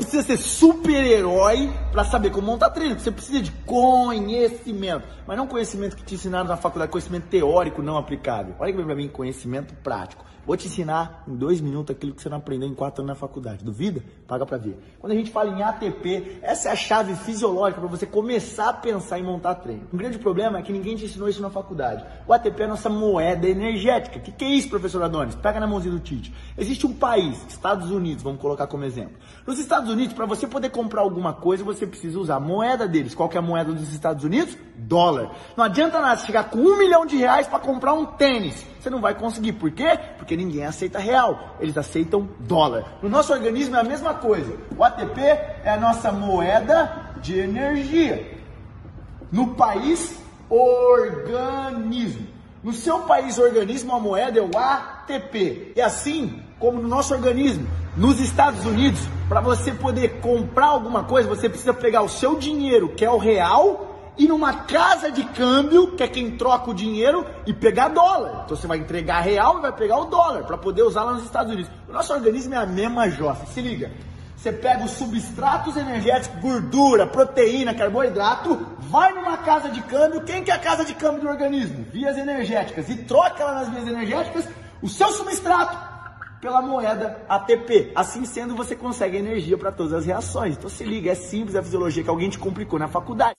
precisa ser super-herói para saber como montar treino. Você precisa de conhecimento. Mas não conhecimento que te ensinaram na faculdade, conhecimento teórico não aplicável. Olha que vem pra mim, conhecimento prático. Vou te ensinar em dois minutos aquilo que você não aprendeu em quatro anos na faculdade. Duvida? Paga para ver. Quando a gente fala em ATP, essa é a chave fisiológica para você começar a pensar em montar treino. Um grande problema é que ninguém te ensinou isso na faculdade. O ATP é a nossa moeda energética. O que, que é isso, professor Adonis? Pega na mãozinha do Tite. Existe um país, Estados Unidos, vamos colocar como exemplo. Nos Estados Unidos, para você poder comprar alguma coisa, você precisa usar a moeda deles. Qual que é a moeda dos Estados Unidos? Dólar. Não adianta nada chegar com um milhão de reais para comprar um tênis. Você não vai conseguir. Por quê? Porque ninguém aceita real. Eles aceitam dólar. No nosso organismo é a mesma coisa. O ATP é a nossa moeda de energia. No país, organismo. No seu país, organismo, a moeda é o ATP. E assim como no nosso organismo, nos Estados Unidos, para você poder comprar alguma coisa, você precisa pegar o seu dinheiro, que é o real, ir numa casa de câmbio, que é quem troca o dinheiro, e pegar dólar. Então você vai entregar real e vai pegar o dólar para poder usar lá nos Estados Unidos. O nosso organismo é a mesma jossa. Se liga. Você pega os substratos energéticos, gordura, proteína, carboidrato, vai numa casa de câmbio. Quem que é a casa de câmbio do organismo? Vias energéticas. E troca lá nas vias energéticas o seu substrato pela moeda ATP. Assim sendo, você consegue energia para todas as reações. Então se liga, é simples a fisiologia que alguém te complicou na faculdade.